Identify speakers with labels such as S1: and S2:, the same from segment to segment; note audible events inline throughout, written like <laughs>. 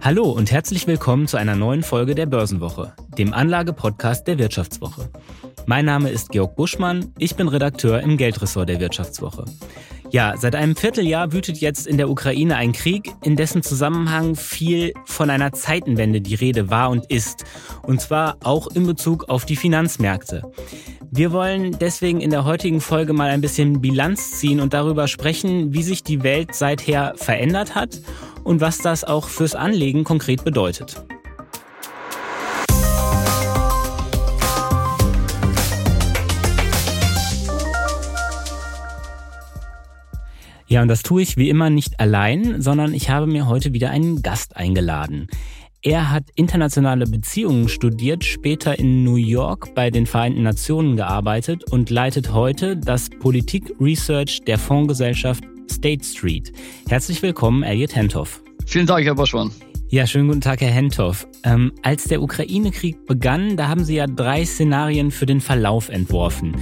S1: Hallo und herzlich willkommen zu einer neuen Folge der Börsenwoche, dem Anlagepodcast der Wirtschaftswoche. Mein Name ist Georg Buschmann, ich bin Redakteur im Geldressort der Wirtschaftswoche. Ja, seit einem Vierteljahr wütet jetzt in der Ukraine ein Krieg, in dessen Zusammenhang viel von einer Zeitenwende die Rede war und ist. Und zwar auch in Bezug auf die Finanzmärkte. Wir wollen deswegen in der heutigen Folge mal ein bisschen Bilanz ziehen und darüber sprechen, wie sich die Welt seither verändert hat und was das auch fürs Anlegen konkret bedeutet. Ja, und das tue ich wie immer nicht allein, sondern ich habe mir heute wieder einen Gast eingeladen. Er hat internationale Beziehungen studiert, später in New York bei den Vereinten Nationen gearbeitet und leitet heute das Politik-Research der Fondsgesellschaft State Street. Herzlich willkommen, Elliot Hentoff.
S2: Vielen Dank, Herr Boschmann.
S1: Ja, schönen guten Tag, Herr Hentoff. Ähm, als der Ukraine-Krieg begann, da haben Sie ja drei Szenarien für den Verlauf entworfen.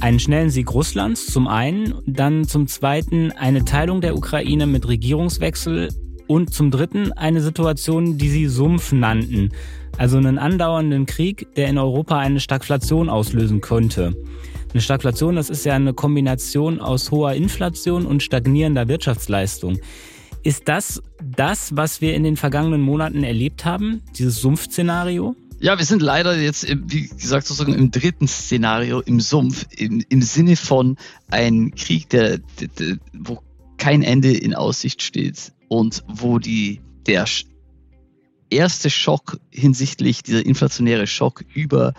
S1: Einen schnellen Sieg Russlands zum einen, dann zum zweiten eine Teilung der Ukraine mit Regierungswechsel und zum Dritten eine Situation, die sie Sumpf nannten, also einen andauernden Krieg, der in Europa eine Stagflation auslösen könnte. Eine Stagflation, das ist ja eine Kombination aus hoher Inflation und stagnierender Wirtschaftsleistung. Ist das das, was wir in den vergangenen Monaten erlebt haben, dieses Sumpfszenario?
S2: Ja, wir sind leider jetzt, wie gesagt, sozusagen im dritten Szenario im Sumpf, im, im Sinne von ein Krieg, der, der, der, wo kein Ende in Aussicht steht und wo die, der erste Schock hinsichtlich dieser inflationäre Schock über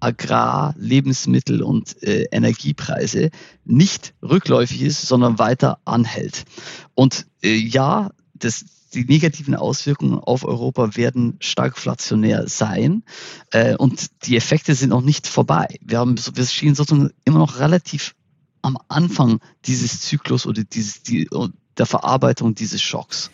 S2: Agrar-, Lebensmittel- und äh, Energiepreise nicht rückläufig ist, sondern weiter anhält. Und äh, ja, das, die negativen Auswirkungen auf Europa werden stagflationär sein äh, und die Effekte sind noch nicht vorbei. Wir, haben, wir stehen sozusagen immer noch relativ am Anfang dieses Zyklus oder dieses, die, der Verarbeitung dieses Schocks.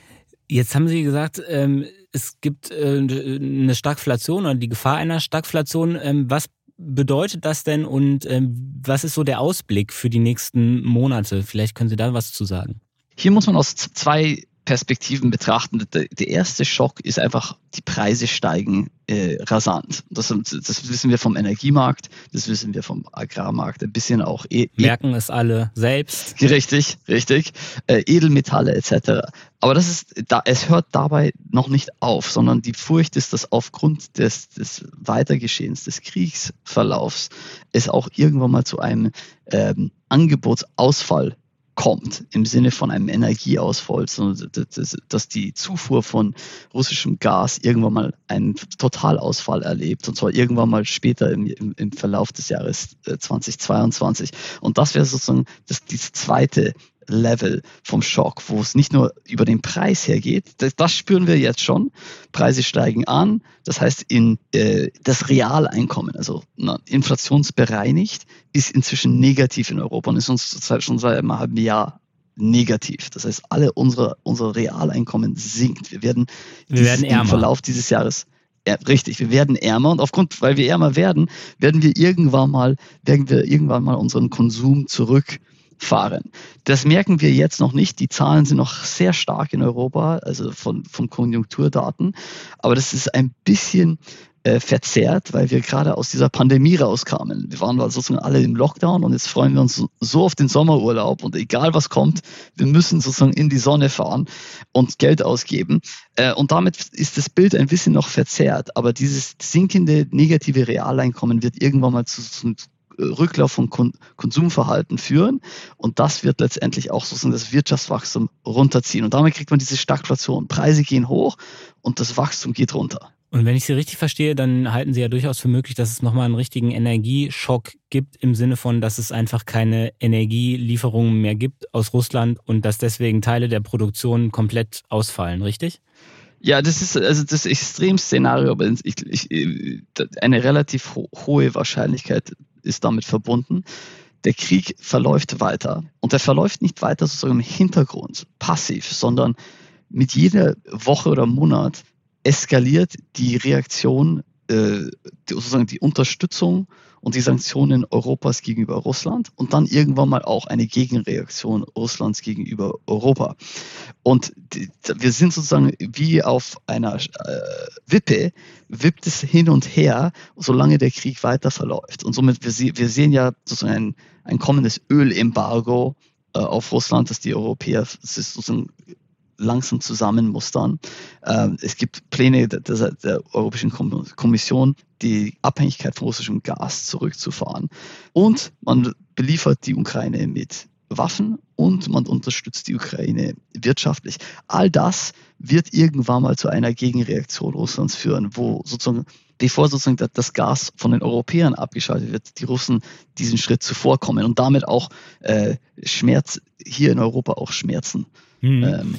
S1: Jetzt haben Sie gesagt, ähm, es gibt äh, eine Stagflation oder die Gefahr einer Stagflation. Ähm, was bedeutet das denn und ähm, was ist so der Ausblick für die nächsten Monate? Vielleicht können Sie da was zu sagen.
S2: Hier muss man aus zwei Perspektiven betrachten. Der, erste Schock ist einfach, die Preise steigen äh, rasant. Das, das, wissen wir vom Energiemarkt, das wissen wir vom Agrarmarkt, ein bisschen auch.
S1: E, e Merken es alle selbst. <laughs>
S2: Richtig, richtig. Äh, Edelmetalle etc. Aber das ist, da, es hört dabei noch nicht auf, sondern die Furcht ist, dass aufgrund des, des Weitergeschehens, des Kriegsverlaufs, es auch irgendwann mal zu einem ähm, Angebotsausfall kommt im Sinne von einem Energieausfall, dass die Zufuhr von russischem Gas irgendwann mal einen Totalausfall erlebt und zwar irgendwann mal später im, im, im Verlauf des Jahres 2022. Äh, und das wäre sozusagen das, das zweite Level vom Schock, wo es nicht nur über den Preis hergeht, das, das spüren wir jetzt schon. Preise steigen an, das heißt, in, äh, das Realeinkommen, also na, inflationsbereinigt, ist inzwischen negativ in Europa und ist uns zurzeit schon seit einem halben Jahr negativ. Das heißt, alle unsere, unsere Realeinkommen sinkt. Wir werden,
S1: wir werden
S2: im Verlauf dieses Jahres ja, richtig, wir werden ärmer und aufgrund, weil wir ärmer werden, werden wir irgendwann mal, werden wir irgendwann mal unseren Konsum zurück fahren. Das merken wir jetzt noch nicht. Die Zahlen sind noch sehr stark in Europa, also von, von Konjunkturdaten. Aber das ist ein bisschen äh, verzerrt, weil wir gerade aus dieser Pandemie rauskamen. Wir waren also sozusagen alle im Lockdown und jetzt freuen wir uns so auf den Sommerurlaub und egal was kommt, wir müssen sozusagen in die Sonne fahren und Geld ausgeben. Äh, und damit ist das Bild ein bisschen noch verzerrt. Aber dieses sinkende negative Realeinkommen wird irgendwann mal zu, zu Rücklauf von Kon Konsumverhalten führen. Und das wird letztendlich auch sozusagen das Wirtschaftswachstum runterziehen. Und damit kriegt man diese Stagflation. Preise gehen hoch und das Wachstum geht runter.
S1: Und wenn ich Sie richtig verstehe, dann halten Sie ja durchaus für möglich, dass es nochmal einen richtigen Energieschock gibt, im Sinne von, dass es einfach keine Energielieferungen mehr gibt aus Russland und dass deswegen Teile der Produktion komplett ausfallen, richtig?
S2: Ja, das ist also das Extremszenario, aber ich, ich, eine relativ ho hohe Wahrscheinlichkeit ist damit verbunden. Der Krieg verläuft weiter und er verläuft nicht weiter sozusagen im Hintergrund, passiv, sondern mit jeder Woche oder Monat eskaliert die Reaktion äh, die, sozusagen die Unterstützung und die Sanktionen Europas gegenüber Russland und dann irgendwann mal auch eine Gegenreaktion Russlands gegenüber Europa. Und wir sind sozusagen wie auf einer äh, Wippe, wippt es hin und her, solange der Krieg weiter verläuft. Und somit, wir, wir sehen ja sozusagen ein, ein kommendes Ölembargo äh, auf Russland, dass die Europäer sozusagen langsam zusammenmustern. Ähm, es gibt Pläne der, der, Europäischen Kommission, die Abhängigkeit von russischem Gas zurückzufahren. Und man beliefert die Ukraine mit Waffen und man unterstützt die Ukraine wirtschaftlich. All das wird irgendwann mal zu einer Gegenreaktion Russlands führen, wo sozusagen, bevor sozusagen das Gas von den Europäern abgeschaltet wird, die Russen diesen Schritt zuvorkommen und damit auch äh, Schmerz, hier in Europa auch Schmerzen hm. ähm,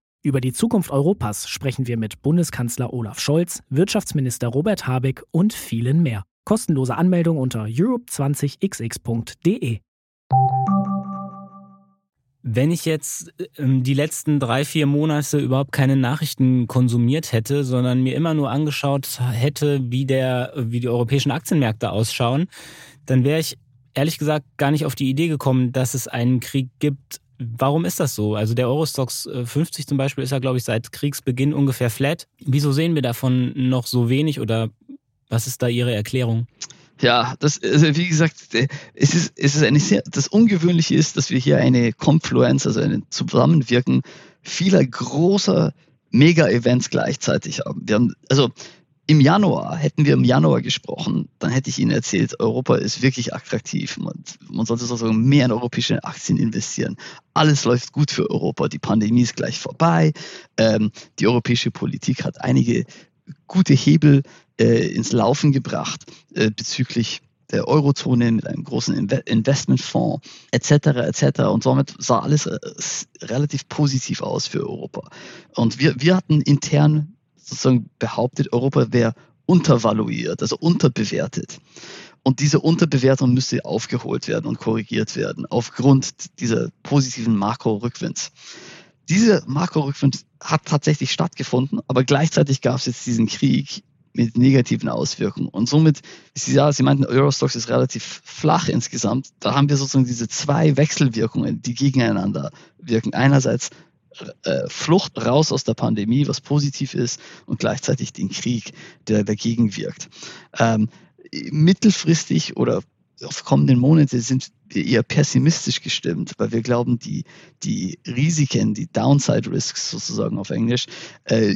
S3: Über die Zukunft Europas sprechen wir mit Bundeskanzler Olaf Scholz, Wirtschaftsminister Robert Habeck und vielen mehr. Kostenlose Anmeldung unter europe20xx.de.
S1: Wenn ich jetzt ähm, die letzten drei, vier Monate überhaupt keine Nachrichten konsumiert hätte, sondern mir immer nur angeschaut hätte, wie, der, wie die europäischen Aktienmärkte ausschauen, dann wäre ich ehrlich gesagt gar nicht auf die Idee gekommen, dass es einen Krieg gibt, Warum ist das so? Also der Eurostox 50 äh, zum Beispiel ist ja, glaube ich, seit Kriegsbeginn ungefähr flat. Wieso sehen wir davon noch so wenig oder was ist da Ihre Erklärung?
S2: Ja, das, also wie gesagt, äh, es ist, es ist eine sehr, das Ungewöhnliche ist, dass wir hier eine Confluence, also ein Zusammenwirken vieler großer Mega-Events gleichzeitig haben. Wir haben, also im Januar, hätten wir im Januar gesprochen, dann hätte ich Ihnen erzählt, Europa ist wirklich attraktiv. Man, man sollte sozusagen mehr in europäische Aktien investieren. Alles läuft gut für Europa. Die Pandemie ist gleich vorbei. Ähm, die europäische Politik hat einige gute Hebel äh, ins Laufen gebracht äh, bezüglich der Eurozone mit einem großen Investmentfonds etc. etc. Und somit sah alles äh, relativ positiv aus für Europa. Und wir, wir hatten intern sozusagen behauptet, Europa wäre untervaluiert, also unterbewertet. Und diese Unterbewertung müsste aufgeholt werden und korrigiert werden aufgrund dieser positiven Makro-Rückwinds. Dieser Makro-Rückwind hat tatsächlich stattgefunden, aber gleichzeitig gab es jetzt diesen Krieg mit negativen Auswirkungen. Und somit, ja, Sie meinten, Eurostox ist relativ flach insgesamt. Da haben wir sozusagen diese zwei Wechselwirkungen, die gegeneinander wirken. Einerseits Flucht raus aus der Pandemie, was positiv ist, und gleichzeitig den Krieg, der dagegen wirkt. Ähm, mittelfristig oder auf kommenden Monate sind wir eher pessimistisch gestimmt, weil wir glauben, die, die Risiken, die Downside Risks sozusagen auf Englisch, äh,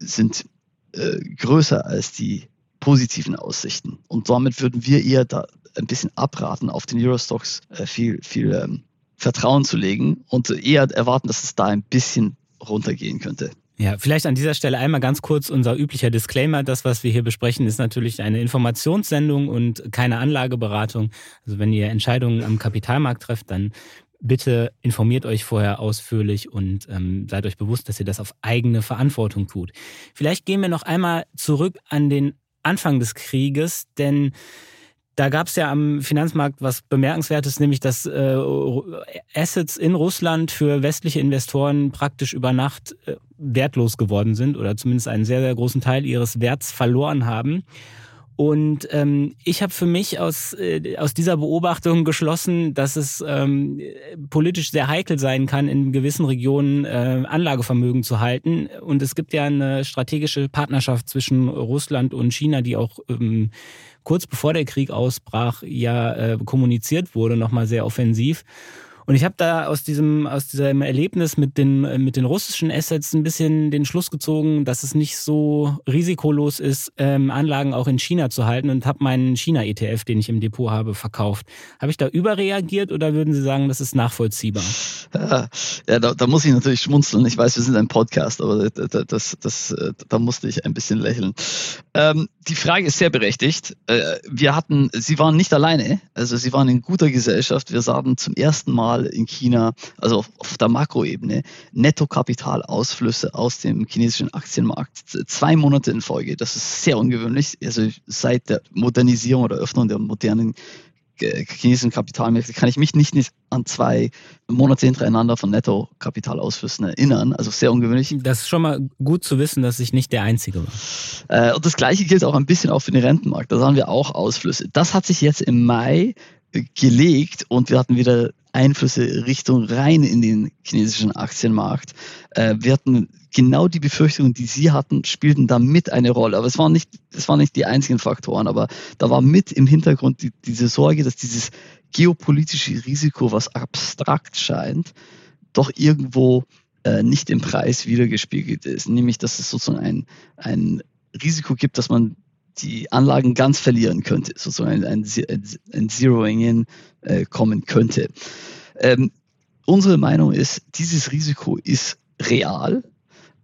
S2: sind äh, größer als die positiven Aussichten. Und damit würden wir eher da ein bisschen abraten, auf den Eurostocks äh, viel, viel ähm, Vertrauen zu legen und eher erwarten, dass es da ein bisschen runtergehen könnte.
S1: Ja, vielleicht an dieser Stelle einmal ganz kurz unser üblicher Disclaimer. Das, was wir hier besprechen, ist natürlich eine Informationssendung und keine Anlageberatung. Also wenn ihr Entscheidungen am Kapitalmarkt trefft, dann bitte informiert euch vorher ausführlich und ähm, seid euch bewusst, dass ihr das auf eigene Verantwortung tut. Vielleicht gehen wir noch einmal zurück an den Anfang des Krieges, denn da gab es ja am Finanzmarkt was Bemerkenswertes, nämlich dass äh, Assets in Russland für westliche Investoren praktisch über Nacht äh, wertlos geworden sind oder zumindest einen sehr, sehr großen Teil ihres Werts verloren haben. Und ähm, ich habe für mich aus, äh, aus dieser Beobachtung geschlossen, dass es ähm, politisch sehr heikel sein kann, in gewissen Regionen äh, Anlagevermögen zu halten. Und es gibt ja eine strategische Partnerschaft zwischen Russland und China, die auch ähm, kurz bevor der Krieg ausbrach, ja äh, kommuniziert wurde, nochmal sehr offensiv. Und ich habe da aus diesem, aus diesem Erlebnis mit den, mit den russischen Assets ein bisschen den Schluss gezogen, dass es nicht so risikolos ist, ähm, Anlagen auch in China zu halten und habe meinen China-ETF, den ich im Depot habe, verkauft. Habe ich da überreagiert oder würden Sie sagen, das ist nachvollziehbar?
S2: Ja, da, da, muss ich natürlich schmunzeln. Ich weiß, wir sind ein Podcast, aber das, das, das, da musste ich ein bisschen lächeln. Ähm, die Frage ist sehr berechtigt. Äh, wir hatten, Sie waren nicht alleine, also Sie waren in guter Gesellschaft. Wir sahen zum ersten Mal in China, also auf, auf der Makroebene, Nettokapitalausflüsse aus dem chinesischen Aktienmarkt. Zwei Monate in Folge. Das ist sehr ungewöhnlich. Also seit der Modernisierung oder Öffnung der modernen chinesischen Kapitalmärkte kann ich mich nicht, nicht an zwei Monate hintereinander von Netto-Kapitalausflüssen erinnern. Also sehr ungewöhnlich.
S1: Das ist schon mal gut zu wissen, dass ich nicht der Einzige war.
S2: Äh, und das Gleiche gilt auch ein bisschen auch für den Rentenmarkt. Da sahen wir auch Ausflüsse. Das hat sich jetzt im Mai gelegt und wir hatten wieder Einflüsse Richtung rein in den chinesischen Aktienmarkt. Äh, wir hatten genau die Befürchtungen, die Sie hatten, spielten da mit eine Rolle. Aber es waren nicht, es waren nicht die einzigen Faktoren, aber da war mit im Hintergrund die, diese Sorge, dass dieses geopolitische Risiko, was abstrakt scheint, doch irgendwo äh, nicht im Preis wiedergespiegelt ist. Nämlich, dass es sozusagen ein, ein Risiko gibt, dass man die Anlagen ganz verlieren könnte, sozusagen ein, ein, ein Zeroing-in äh, kommen könnte. Ähm, unsere Meinung ist, dieses Risiko ist real,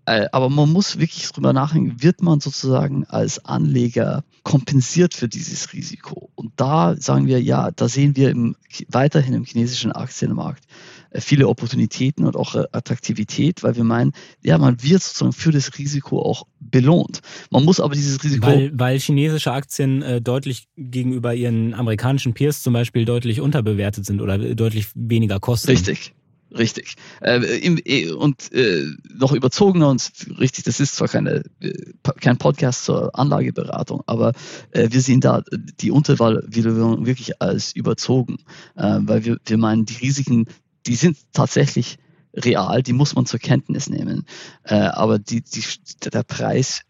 S2: aber man muss wirklich drüber nachdenken, wird man sozusagen als Anleger kompensiert für dieses Risiko? Und da sagen wir, ja, da sehen wir im, weiterhin im chinesischen Aktienmarkt äh, viele Opportunitäten und auch äh, Attraktivität, weil wir meinen, ja, man wird sozusagen für das Risiko auch belohnt. Man muss aber dieses Risiko.
S1: Weil, weil chinesische Aktien äh, deutlich gegenüber ihren amerikanischen Peers zum Beispiel deutlich unterbewertet sind oder deutlich weniger kosten.
S2: Richtig. Richtig. Äh, im, äh, und äh, noch überzogener und richtig, das ist zwar keine, äh, kein Podcast zur Anlageberatung, aber äh, wir sehen da die Unterwahlvaluierung wirklich als überzogen, weil wir, wir meinen, die Risiken, die sind tatsächlich real, die muss man zur Kenntnis nehmen. Aber die, die, der Preis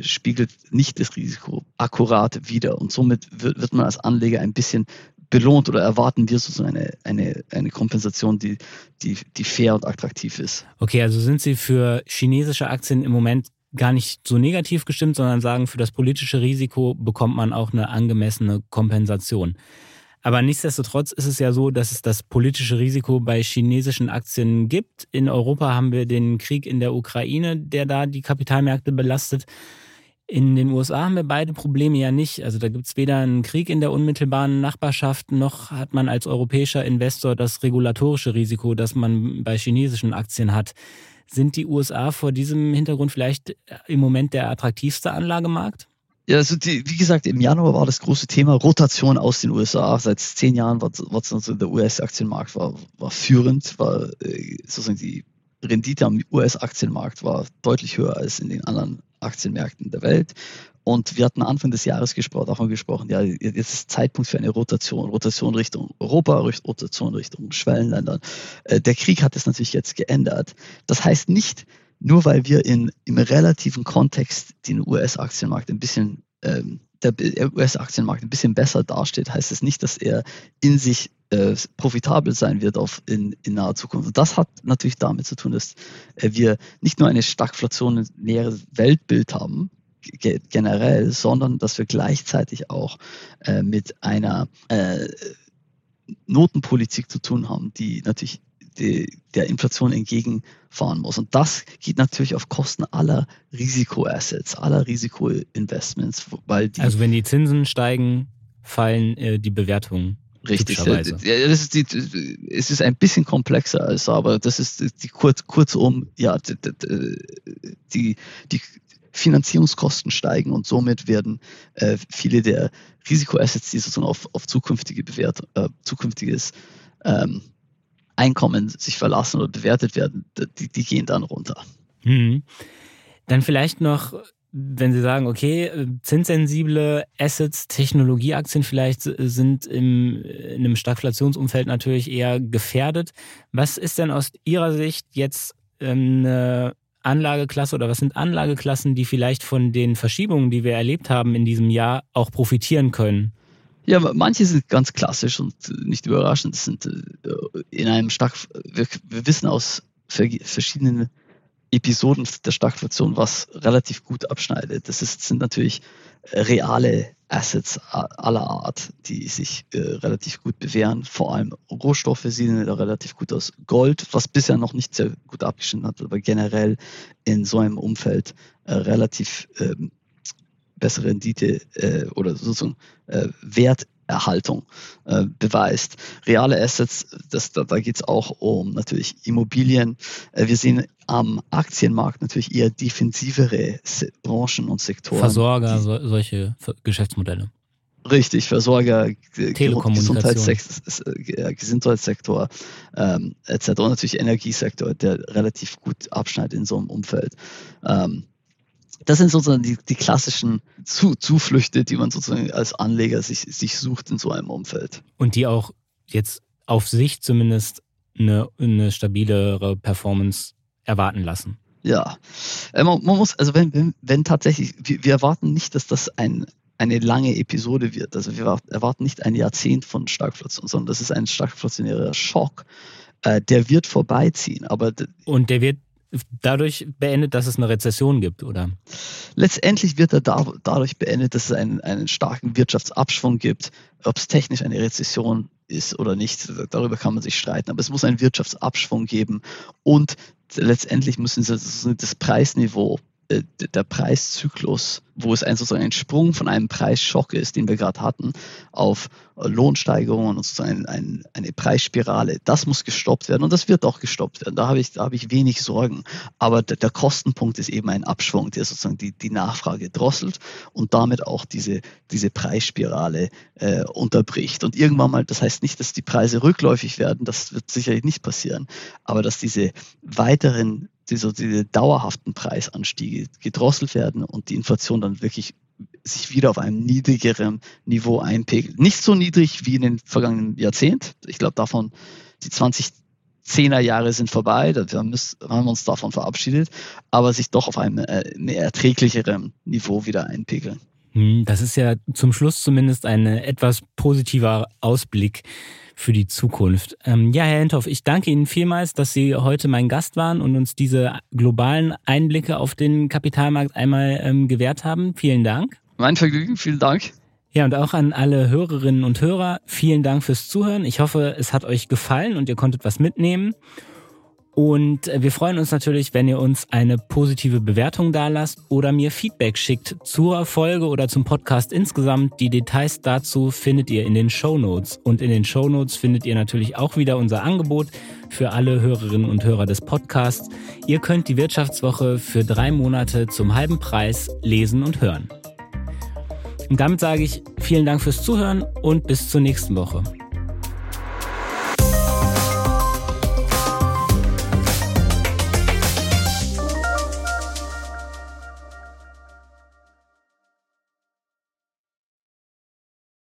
S2: spiegelt nicht das Risiko akkurat wider. Und somit wird, wird man als Anleger ein bisschen belohnt oder erwarten wir sozusagen eine, eine, eine Kompensation, die, die, die fair und attraktiv ist.
S1: Okay, also sind Sie für chinesische Aktien im Moment gar nicht so negativ gestimmt, sondern sagen, für das politische Risiko bekommt man auch eine angemessene Kompensation. Aber nichtsdestotrotz ist es ja so, dass es das politische Risiko bei chinesischen Aktien gibt. In Europa haben wir den Krieg in der Ukraine, der da die Kapitalmärkte belastet. In den USA haben wir beide Probleme ja nicht. Also da gibt es weder einen Krieg in der unmittelbaren Nachbarschaft, noch hat man als europäischer Investor das regulatorische Risiko, das man bei chinesischen Aktien hat. Sind die USA vor diesem Hintergrund vielleicht im Moment der attraktivste Anlagemarkt?
S2: Ja, also die, wie gesagt, im Januar war das große Thema Rotation aus den USA. Seit zehn Jahren war, war also der US-Aktienmarkt war, war führend, war äh, sozusagen die Rendite am US-Aktienmarkt war deutlich höher als in den anderen Aktienmärkten der Welt. Und wir hatten Anfang des Jahres gesprochen, mal gesprochen, ja, jetzt ist Zeitpunkt für eine Rotation, Rotation Richtung Europa, Rotation Richtung Schwellenländern. Äh, der Krieg hat es natürlich jetzt geändert. Das heißt nicht, nur weil wir in, im relativen Kontext den US-Aktienmarkt ein bisschen, ähm, der US-Aktienmarkt ein bisschen besser dasteht, heißt es nicht, dass er in sich äh, profitabel sein wird auf in, in naher Zukunft. Und das hat natürlich damit zu tun, dass äh, wir nicht nur eine stagflationäre Weltbild haben, generell, sondern dass wir gleichzeitig auch äh, mit einer äh, Notenpolitik zu tun haben, die natürlich die, der Inflation entgegenfahren muss. Und das geht natürlich auf Kosten aller Risikoassets, aller Risikoinvestments,
S1: Also wenn die Zinsen steigen, fallen äh, die Bewertungen.
S2: Richtig. Ja, das ist die, es ist ein bisschen komplexer als aber das ist die kurz, kurzum, ja, die, die, Finanzierungskosten steigen und somit werden äh, viele der Risikoassets, die sozusagen auf, auf zukünftige Bewert, äh, zukünftiges ähm, Einkommen sich verlassen oder bewertet werden, die, die gehen dann runter.
S1: Hm. Dann vielleicht noch wenn Sie sagen, okay, äh, zinssensible Assets, Technologieaktien vielleicht sind im, in einem Stagflationsumfeld natürlich eher gefährdet. Was ist denn aus Ihrer Sicht jetzt ähm, eine Anlageklasse oder was sind Anlageklassen, die vielleicht von den Verschiebungen, die wir erlebt haben in diesem Jahr, auch profitieren können?
S2: Ja, manche sind ganz klassisch und nicht überraschend. Sind äh, in einem stark, wir, wir wissen aus verschiedenen Episoden der Stagflation, was relativ gut abschneidet. Das ist, sind natürlich reale Assets aller Art, die sich äh, relativ gut bewähren. Vor allem Rohstoffe sehen relativ gut aus. Gold, was bisher noch nicht sehr gut abgeschnitten hat, aber generell in so einem Umfeld äh, relativ ähm, bessere Rendite äh, oder sozusagen äh, Wert Erhaltung äh, beweist. Reale Assets, das, da, da geht es auch um natürlich Immobilien. Äh, wir sehen am Aktienmarkt natürlich eher defensivere Branchen und Sektoren.
S1: Versorger, so, solche Geschäftsmodelle.
S2: Richtig, Versorger,
S1: Gesundheitssektor,
S2: äh, Gesundheitssektor ähm, etc. Und natürlich Energiesektor, der relativ gut abschneidet in so einem Umfeld. Ähm, das sind sozusagen die, die klassischen Zu Zuflüchte, die man sozusagen als Anleger sich, sich sucht in so einem Umfeld.
S1: Und die auch jetzt auf sich zumindest eine, eine stabilere Performance erwarten lassen.
S2: Ja, äh, man, man muss, also wenn, wenn, wenn tatsächlich, wir, wir erwarten nicht, dass das ein, eine lange Episode wird. Also wir erwarten nicht ein Jahrzehnt von Stagflation, sondern das ist ein stagflationärer Schock. Äh, der wird vorbeiziehen, aber
S1: und der wird dadurch beendet, dass es eine Rezession gibt, oder?
S2: Letztendlich wird er da, dadurch beendet, dass es einen, einen starken Wirtschaftsabschwung gibt. Ob es technisch eine Rezession ist oder nicht, darüber kann man sich streiten. Aber es muss einen Wirtschaftsabschwung geben und letztendlich müssen sie das Preisniveau äh, der Preiszyklus, wo es ein, sozusagen ein Sprung von einem Preisschock ist, den wir gerade hatten, auf Lohnsteigerungen und sozusagen ein, eine Preisspirale, das muss gestoppt werden und das wird auch gestoppt werden. Da habe ich, da ich wenig Sorgen. Aber der, der Kostenpunkt ist eben ein Abschwung, der sozusagen die, die Nachfrage drosselt und damit auch diese, diese Preisspirale äh, unterbricht. Und irgendwann mal, das heißt nicht, dass die Preise rückläufig werden, das wird sicherlich nicht passieren, aber dass diese weiteren diese, diese dauerhaften Preisanstiege gedrosselt werden und die Inflation dann wirklich sich wieder auf einem niedrigeren Niveau einpegelt. Nicht so niedrig wie in den vergangenen Jahrzehnt. Ich glaube, davon die 2010er Jahre sind vorbei, da haben wir uns davon verabschiedet, aber sich doch auf einem äh, erträglicheren Niveau wieder einpegeln.
S1: Hm, das ist ja zum Schluss zumindest ein etwas positiver Ausblick für die Zukunft. Ähm, ja, Herr Hentoff, ich danke Ihnen vielmals, dass Sie heute mein Gast waren und uns diese globalen Einblicke auf den Kapitalmarkt einmal ähm, gewährt haben. Vielen Dank.
S2: Mein Vergnügen, vielen Dank.
S1: Ja, und auch an alle Hörerinnen und Hörer, vielen Dank fürs Zuhören. Ich hoffe, es hat euch gefallen und ihr konntet was mitnehmen. Und äh, wir freuen uns natürlich, wenn ihr uns eine positive Bewertung dalasst oder mir Feedback schickt zur Folge oder zum Podcast insgesamt. Die Details dazu findet ihr in den Show Notes. Und in den Show Notes findet ihr natürlich auch wieder unser Angebot für alle Hörerinnen und Hörer des Podcasts. Ihr könnt die Wirtschaftswoche für drei Monate zum halben Preis lesen und hören. Und damit sage ich vielen Dank fürs Zuhören und bis zur nächsten Woche.